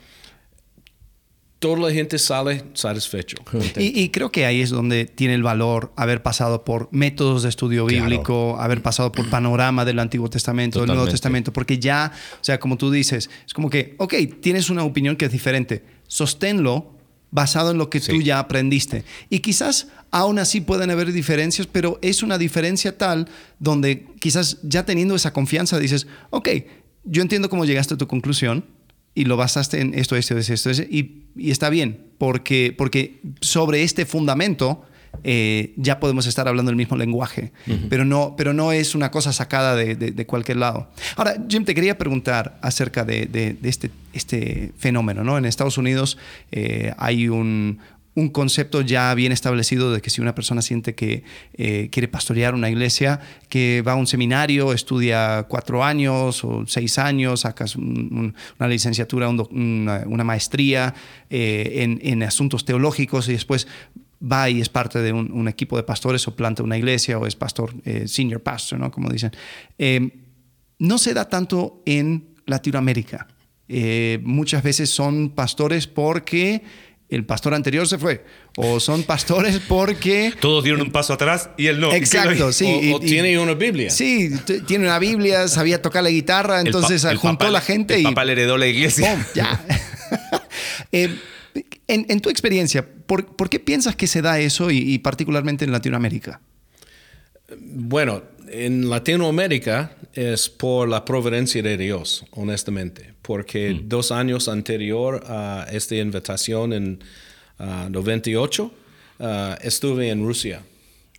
toda la gente sale satisfecho. Y, y creo que ahí es donde tiene el valor haber pasado por métodos de estudio Claro. bíblico, haber pasado por panorama del Antiguo Testamento, del Nuevo Totalmente. Testamento, porque ya, o sea, como tú dices, es como que, ok, tienes una opinión que es diferente, sosténlo basado en lo que tú Sí. ya aprendiste. Y quizás aún así pueden haber diferencias, pero es una diferencia tal donde quizás ya teniendo esa confianza dices, ok, yo entiendo cómo llegaste a tu conclusión, y lo basaste en esto, esto, esto, esto, y, y está bien, porque, porque sobre este fundamento eh, ya podemos estar hablando el mismo lenguaje, pero, no, pero no es una cosa sacada de, de- de cualquier lado. Ahora, Jim, te quería preguntar acerca de, de- de este, este fenómeno. ¿no? En Estados Unidos eh, hay un, un concepto ya bien establecido de que si una persona siente que eh, quiere pastorear una iglesia, que va a un seminario, estudia cuatro años o seis años, sacas un- un- una licenciatura, una, maestría eh, en, asuntos teológicos y después va y es parte de un, equipo de pastores o planta una iglesia o es pastor, eh, senior pastor, ¿no? Como dicen. No se da tanto en Latinoamérica. Muchas veces son pastores porque el pastor anterior se fue. O son pastores porque... Todos dieron un paso atrás y él no. Exacto, sí. o, y- o y- tiene una Biblia. Sí, tiene una Biblia, sabía tocar la guitarra, entonces el juntó papá- la gente el y... papá le heredó la iglesia. ¡pum! ya. Eh, en, en tu experiencia, ¿por, por qué piensas que se da eso y, y particularmente en Latinoamérica? Bueno, en Latinoamérica es por la providencia de Dios, honestamente, porque mm. dos años anterior a esta invitación en 98 ah, estuve en Rusia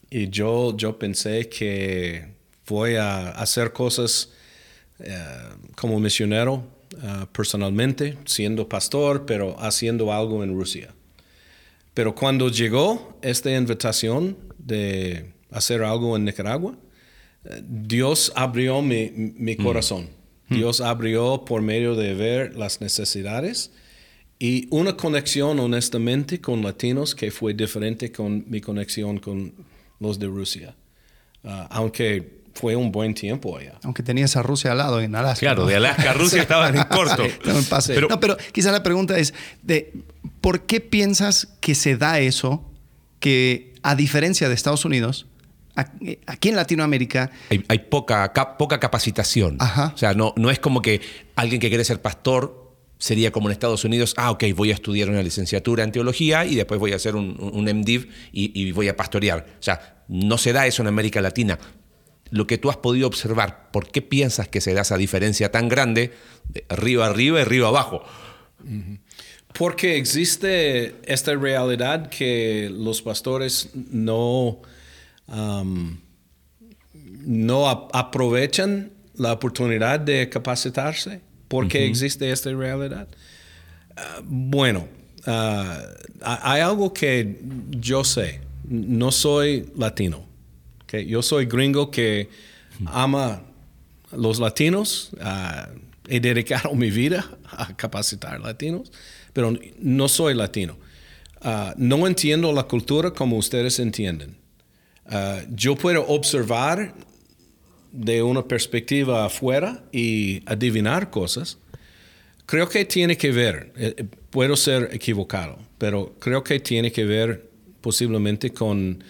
y yo, yo pensé que voy a hacer cosas eh, como misionero ah, personalmente, siendo pastor, pero haciendo algo en Rusia. Pero cuando llegó esta invitación de hacer algo en Nicaragua, Dios abrió mi, mi mm. corazón. Mm. Dios abrió por medio de ver las necesidades y una conexión honestamente con latinos que fue diferente con mi conexión con los de Rusia. Ah, aunque fue un buen tiempo allá. Aunque tenías a Rusia al lado en Alaska. Claro, de Alaska a Rusia estaban en corto. Pero, no, pero quizá la pregunta es, de, ¿por qué piensas que se da eso que a diferencia de Estados Unidos, aquí en Latinoamérica... Hay, poca, poca capacitación. O sea, no, no es como que alguien que quiere ser pastor sería como en Estados Unidos, ah, ok, voy a estudiar una licenciatura en teología y después voy a hacer un, un MDiv y, y, voy a pastorear. O sea, no se da eso en América Latina. Lo que tú has podido observar, ¿por qué piensas que se da esa diferencia tan grande de arriba arriba y arriba abajo? Porque existe esta realidad que los pastores no no aprovechan la oportunidad de capacitarse porque existe esta realidad. Ah, bueno, ah, hay algo que yo sé, no soy latino, yo soy gringo que ama los latinos, ah, he dedicado mi vida a capacitar latinos, pero no soy latino. no entiendo la cultura como ustedes entienden. Ah, yo puedo observar de una perspectiva afuera y adivinar cosas. Creo que tiene que ver, eh, eh, puedo ser equivocado, pero creo que tiene que ver posiblemente con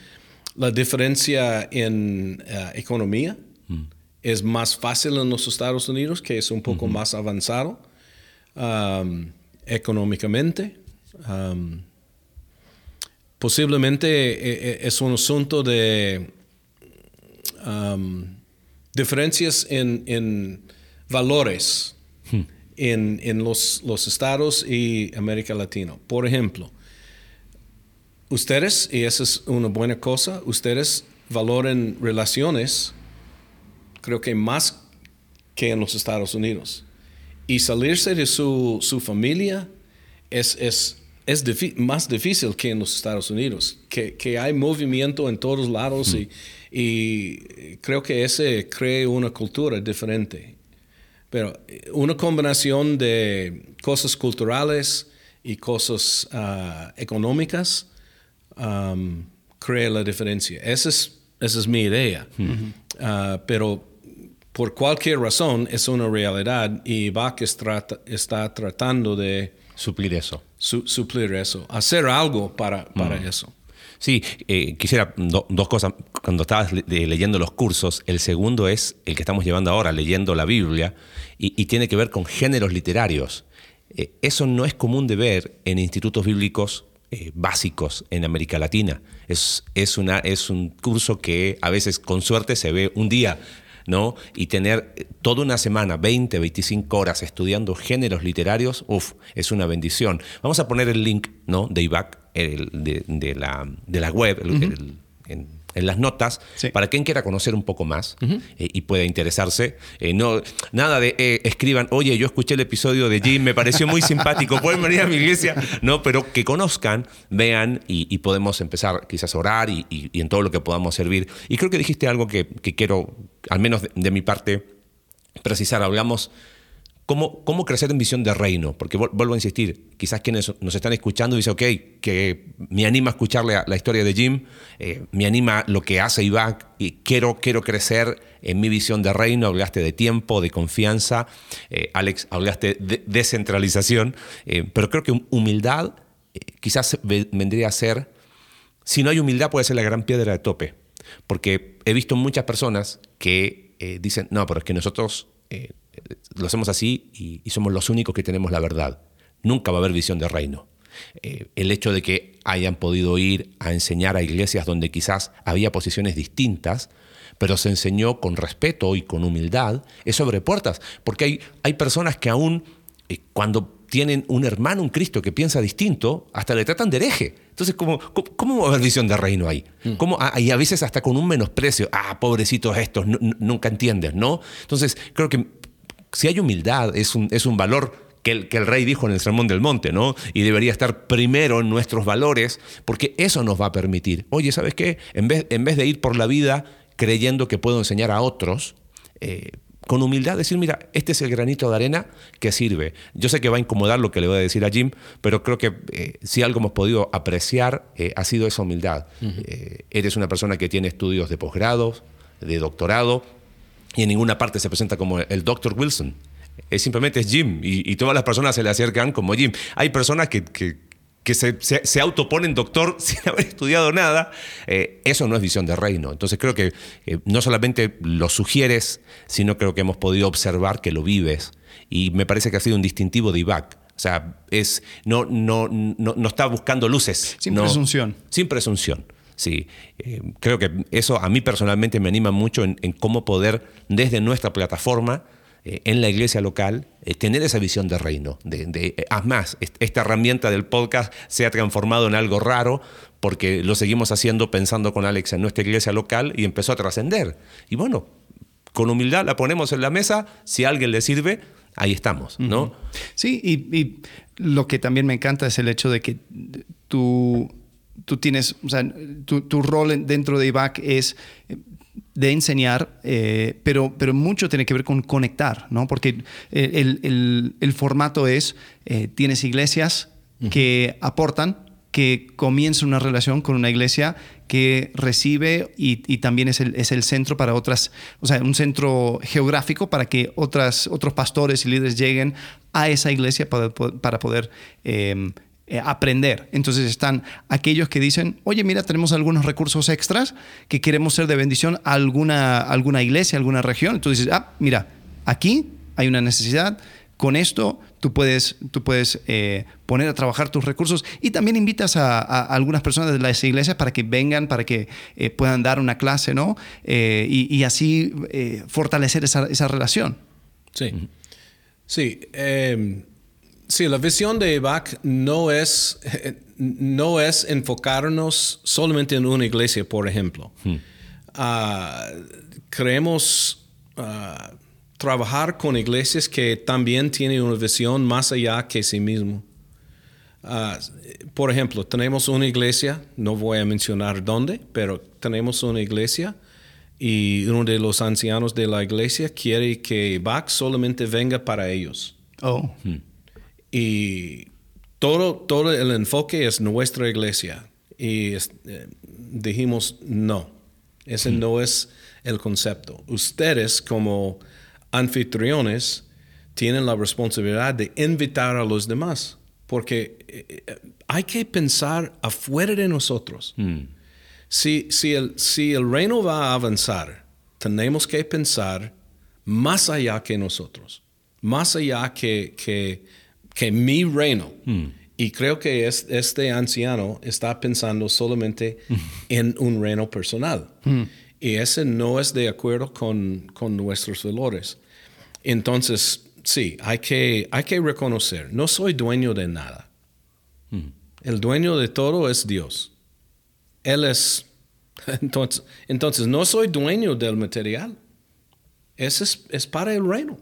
la diferencia en ah, economía. Mm. Es más fácil en los Estados Unidos, que es un poco más avanzado económicamente. Posiblemente eh, eh, es un asunto de um, diferencias en, valores hmm. en, los, estados y América Latina. Por ejemplo, ustedes, y esa es una buena cosa, ustedes valoren relaciones, creo que más que en los Estados Unidos. Y salirse de su, familia es, es es más difícil que en los Estados Unidos, que, que hay movimiento en todos lados y, y, creo que ese crea una cultura diferente. Pero una combinación de cosas culturales y cosas uh, económicas um, crea la diferencia. Esa es, esa es mi idea. Uh, pero por cualquier razón es una realidad y Bach está tratando de suplir eso suplir eso, hacer algo para, para mm. eso. Sí, eh, quisiera dos cosas. Cuando estabas leyendo los cursos, el segundo es el que estamos llevando ahora, leyendo la Biblia, y, tiene que ver con géneros literarios. Eh, eso no es común de ver en institutos bíblicos eh, básicos en América Latina. Es, es, una, es un curso que a veces con suerte se ve un día ¿no? Y tener eh, toda una semana, 20, 25 horas estudiando géneros literarios, uff, es una bendición. Vamos a poner el link, ¿no? De IVAC, de, la, de la web, en, en las notas para quien quiera conocer un poco más eh, y pueda interesarse. Eh, no, nada de eh, escriban, oye, yo escuché el episodio de Jim, me pareció muy simpático, pueden venir a mi iglesia. No, pero que conozcan, vean y, podemos empezar quizás a orar y, en todo lo que podamos servir. Y creo que dijiste algo que, quiero, al menos de mi parte, precisar. Hablamos ¿Cómo, crecer en visión de reino? Porque vuelvo a insistir, quizás quienes nos están escuchando dicen, ok, que me anima a escuchar la, historia de Jim, eh, me anima lo que hace Iván y quiero, quiero crecer en mi visión de reino. Hablaste de tiempo, de confianza. Eh, Alex, hablaste de descentralización. Eh, pero creo que humildad quizás vendría a ser, si no hay humildad puede ser la gran piedra de tope. Porque he visto muchas personas que dicen, no, pero es que nosotros lo hacemos así y, somos los únicos que tenemos la verdad. Nunca va a haber visión de reino. Eh, el hecho de que hayan podido ir a enseñar a iglesias donde quizás había posiciones distintas, pero se enseñó con respeto y con humildad, es sobre puertas, porque hay, hay personas que aún eh, cuando tienen un hermano, un Cristo que piensa distinto, hasta le tratan de hereje. Entonces, ¿cómo, cómo, va a haber visión de reino ahí? Mm. ¿Cómo, ah, y a veces hasta con un menosprecio. Ah, pobrecitos estos, nunca entiendes, ¿no? Entonces, creo que si hay humildad, es un, es un valor que el, que el, rey dijo en el Sermón del Monte, ¿no? Y debería estar primero en nuestros valores, porque eso nos va a permitir. Oye, ¿sabes qué? En vez, en vez de ir por la vida creyendo que puedo enseñar a otros, eh, con humildad decir, mira, este es el granito de arena que sirve. Yo sé que va a incomodar lo que le voy a decir a Jim, pero creo que eh, si algo hemos podido apreciar eh, ha sido esa humildad. Eres una persona que tiene estudios de posgrado, de doctorado, y en ninguna parte se presenta como el doctor Wilson. Es simplemente es Jim y, todas las personas se le acercan como Jim. Hay personas que que se, autoponen doctor sin haber estudiado nada, eh, eso no es visión de reino. Entonces creo que eh, no solamente lo sugieres, sino creo que hemos podido observar que lo vives. Y me parece que ha sido un distintivo de IVAC. O sea, es, no, no, no, está buscando luces. Sin presunción. Sin presunción. Sí, eh, creo que eso a mí personalmente me anima mucho en cómo poder desde nuestra plataforma eh, en la iglesia local, eh, tener esa visión de reino. De, de, eh, más, esta herramienta del podcast se ha transformado en algo raro porque lo seguimos haciendo pensando con Alex en nuestra iglesia local y empezó a trascender. Y bueno, con humildad la ponemos en la mesa, si a alguien le sirve, ahí estamos, ¿no? Sí, y, lo que también me encanta es el hecho de que tú, tú tienes, o sea, tu, tu rol dentro de IVAC es de enseñar, eh, pero, pero mucho tiene que ver con conectar, ¿no? Porque el, el, formato es, eh, tienes iglesias que aportan, que comienzan una relación con una iglesia que recibe y, también es el, es el, centro para otras, o sea, un centro geográfico para que otras, otros pastores y líderes lleguen a esa iglesia para, para poder eh, eh, aprender. Entonces están aquellos que dicen, oye, mira, tenemos algunos recursos extras que queremos ser de bendición a alguna, alguna iglesia, alguna región. Entonces dices, ah, mira, aquí hay una necesidad, con esto tú puedes, tú puedes eh, poner a trabajar tus recursos y también invitas a, algunas personas de las iglesias para que vengan, para que eh, puedan dar una clase, ¿no? y, así fortalecer esa, esa, relación. Sí. Sí. Sí, la visión de EVAC no es, no es enfocarnos solamente en una iglesia, por ejemplo. Hmm. Ah, creemos ah, trabajar con iglesias que también tienen una visión más allá que sí mismo. Ah, por ejemplo, tenemos una iglesia, no voy a mencionar dónde, pero tenemos una iglesia y uno de los ancianos de la iglesia quiere que EVAC solamente venga para ellos. Oh. Hmm. Y todo, todo el enfoque es nuestra iglesia. Y eh, dijimos, no, ese no es el concepto. Ustedes como anfitriones tienen la responsabilidad de invitar a los demás, porque eh, eh, hay que pensar afuera de nosotros. Hmm. Si, si, el, si el reino va a avanzar, tenemos que pensar más allá que nosotros, más allá que, que que mi reino. Hmm. Y creo que este anciano está pensando solamente hmm. en un reino personal. Hmm. Y ese no es de acuerdo con, con, nuestros valores. Entonces, sí, hay que, hay que reconocer, no soy dueño de nada. El dueño de todo es Dios. Él es... Entonces, entonces no soy dueño del material. Ese es, es para el reino.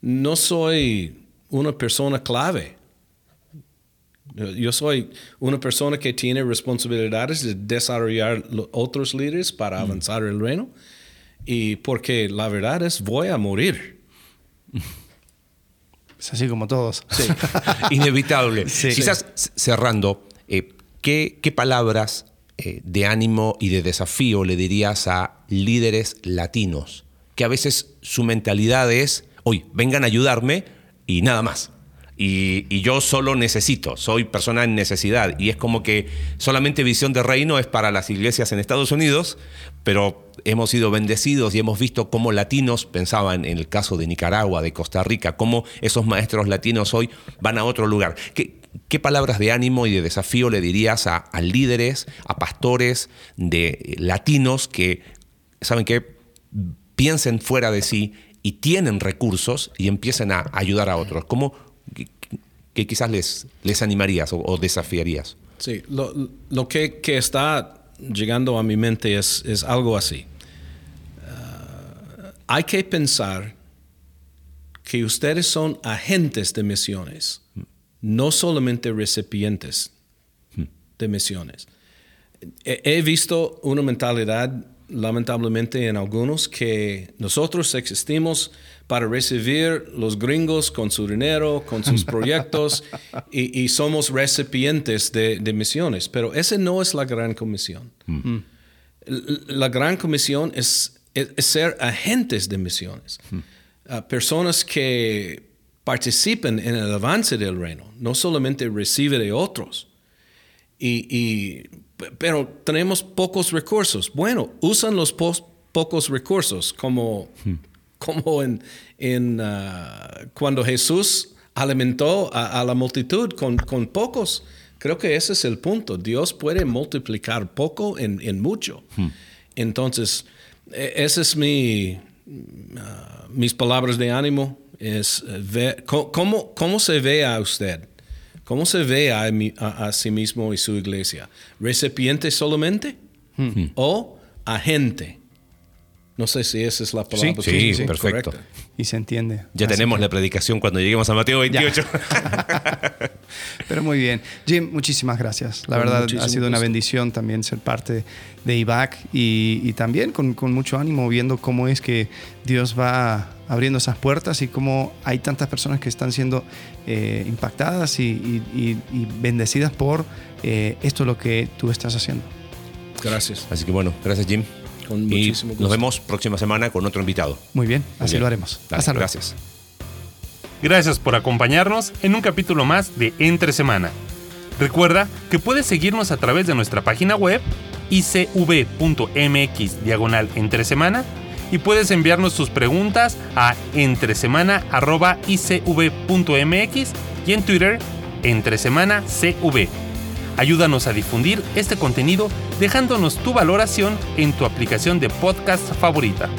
No soy una persona clave. Yo soy una persona que tiene responsabilidades de desarrollar otros líderes para mm. avanzar el reino. Y porque la verdad es, voy a morir. Es así como todos. Inevitable. Quizás cerrando, eh, ¿qué, palabras eh, de ánimo y de desafío le dirías a líderes latinos? Que a veces su mentalidad es, hoy, vengan a ayudarme, y nada más. Y, yo solo necesito, soy persona en necesidad. Y es como que solamente visión de reino es para las iglesias en Estados Unidos, pero hemos sido bendecidos y hemos visto cómo latinos pensaban en el caso de Nicaragua, de Costa Rica, cómo esos maestros latinos hoy van a otro lugar. ¿Qué, palabras de ánimo y de desafío le dirías a, a líderes, a pastores de latinos que ¿saben qué? Piensen fuera de sí y tienen recursos y empiecen a ayudar a otros. ¿Cómo que, quizás les, les animarías o, desafiarías? Sí, lo, que, está llegando a mi mente es, es algo así. Ah, hay que pensar que ustedes son agentes de misiones, no solamente recipientes de misiones. He visto una mentalidad, lamentablemente en algunos, que nosotros existimos para recibir los gringos con su dinero, con sus proyectos, y, somos recipientes de, misiones. Pero esa no es la gran comisión. Mm. La gran comisión es, ser agentes de misiones personas que participen en el avance del reino, no solamente recibe de otros. Y, pero tenemos pocos recursos. Bueno, usan los pocos recursos, como, hmm. como en, en uh, cuando Jesús alimentó a, la multitud con, con, pocos. Creo que ese es el punto. Dios puede multiplicar poco en, en mucho. Hmm. Entonces, e, ese es mi, uh, mis palabras de ánimo es eh, ver, cómo, cómo se ve a usted, cómo se ve a, a, sí mismo y su iglesia. ¿Recipiente solamente hmm. o agente? No sé si esa es la palabra. Sí, sí, perfecto. Y se entiende. Ya tenemos la predicación cuando lleguemos a Mateo 28. Pero muy bien. Jim, muchísimas gracias. La verdad ha sido una bendición también ser parte de IBAC y, también con, mucho ánimo viendo cómo es que Dios va abriendo esas puertas y cómo hay tantas personas que están siendo eh, impactadas y, bendecidas por eh, esto lo que tú estás haciendo. Gracias. Así que bueno, gracias Jim y nos vemos próxima semana con otro invitado. Muy bien, así lo haremos. Hasta luego. Gracias. Gracias por acompañarnos en un capítulo más de Entre Semana. Recuerda que puedes seguirnos a través de nuestra página web icv.mx diagonal entre semana y puedes enviarnos tus preguntas a entresemana.icv.mx y en Twitter entresemanacv. Ayúdanos a difundir este contenido dejándonos tu valoración en tu aplicación de podcast favorita.